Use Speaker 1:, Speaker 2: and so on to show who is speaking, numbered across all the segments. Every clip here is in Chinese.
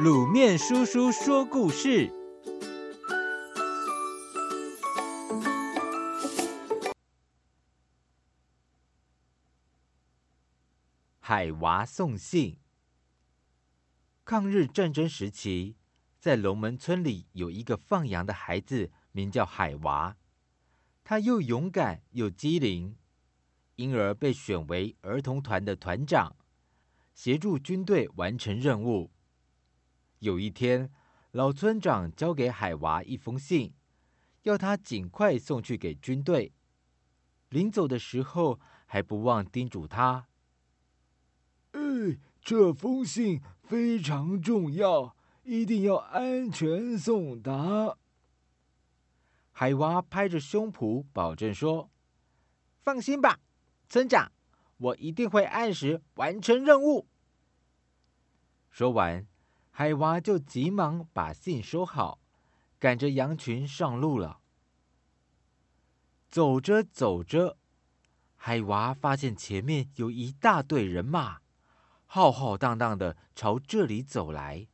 Speaker 1: 卤面叔叔说故事：海娃送信。抗日战争时期，在龙门村里有一个放羊的孩子，名叫海娃。他又勇敢又机灵，因而被选为儿童团的团长，协助军队完成任务。有一天，老村长交给海娃一封信，要他尽快送去给军队。临走的时候，还不忘叮嘱他：“
Speaker 2: 哎，这封信非常重要，一定要安全送达。”
Speaker 1: 海娃拍着胸脯保证说：“放心吧，村长，我一定会按时完成任务。”说完。海娃就急忙把信收好，赶着羊群上路了。走着走着，海娃发现前面有一大队人马，浩浩荡荡的朝这里走来。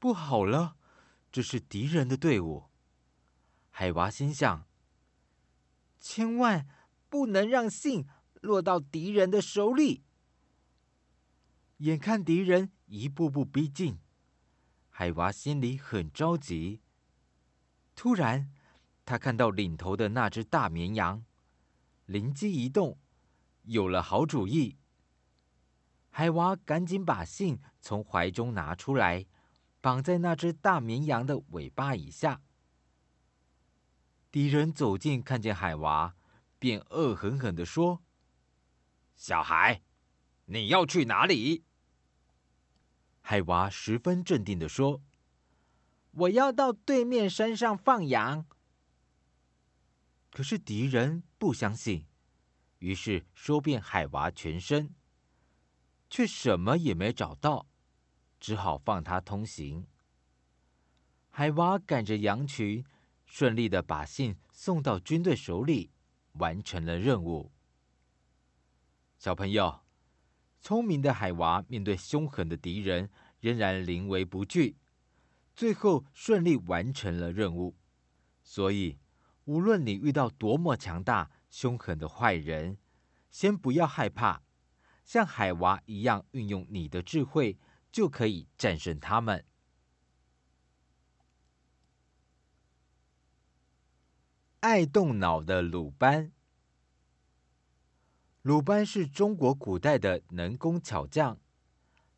Speaker 1: 不好了，这是敌人的队伍。海娃心想：千万不能让信落到敌人的手里。眼看敌人一步步逼近，海娃心里很着急。突然，他看到领头的那只大绵羊，灵机一动，有了好主意。海娃赶紧把信从怀中拿出来，绑在那只大绵羊的尾巴以下。敌人走近，看见海娃，便恶狠狠地说：“小孩，你要去哪里？”海娃十分镇定地说：“我要到对面山上放羊。”可是敌人不相信，于是搜遍海娃全身，却什么也没找到，只好放他通行。海娃赶着羊群，顺利的把信送到军队手里，完成了任务。小朋友。聪明的海娃面对凶狠的敌人，仍然临危不惧，最后顺利完成了任务。所以，无论你遇到多么强大、凶狠的坏人，先不要害怕，像海娃一样运用你的智慧，就可以战胜他们。爱动脑的鲁班。鲁班是中国古代的能工巧匠，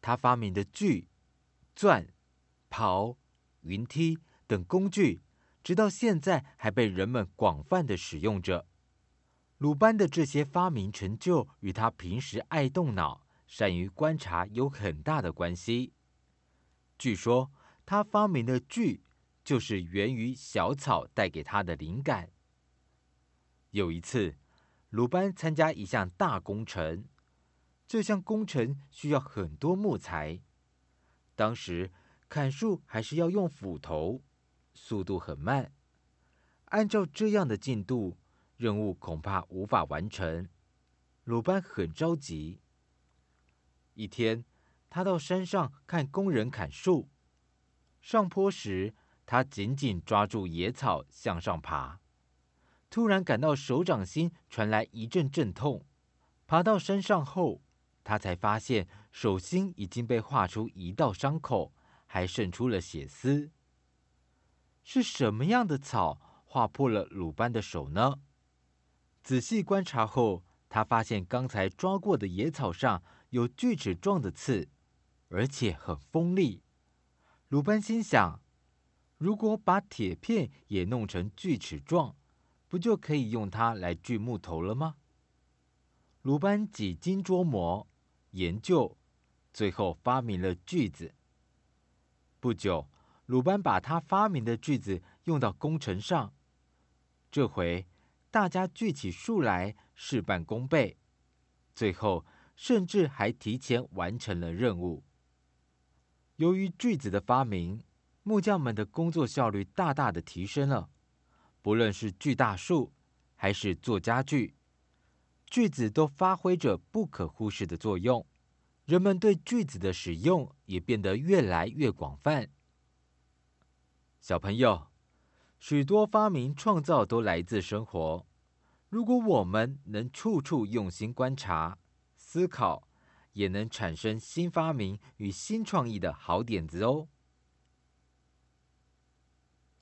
Speaker 1: 他发明的锯、钻、刨、云梯等工具，直到现在还被人们广泛的使用着。鲁班的这些发明成就与他平时爱动脑、善于观察有很大的关系。据说他发明的锯，就是源于小草带给他的灵感。有一次，鲁班参加一项大工程，这项工程需要很多木材。当时砍树还是要用斧头，速度很慢。按照这样的进度，任务恐怕无法完成。鲁班很着急。一天，他到山上看工人砍树，上坡时，他紧紧抓住野草向上爬。突然感到手掌心传来一阵阵痛，爬到山上后，他才发现手心已经被划出一道伤口，还渗出了血丝。是什么样的草划破了鲁班的手呢？仔细观察后，他发现刚才抓过的野草上有锯齿状的刺，而且很锋利。鲁班心想：如果把铁片也弄成锯齿状，不就可以用它来锯木头了吗？鲁班几经琢磨研究，最后发明了锯子。不久，鲁班把他发明的锯子用到工程上，这回大家锯起树来事半功倍，最后甚至还提前完成了任务。由于锯子的发明，木匠们的工作效率大大的提升了。不论是锯大树，还是做家具，锯子都发挥着不可忽视的作用，人们对句子的使用也变得越来越广泛。小朋友，许多发明创造都来自生活。如果我们能处处用心观察、思考，也能产生新发明与新创意的好点子哦。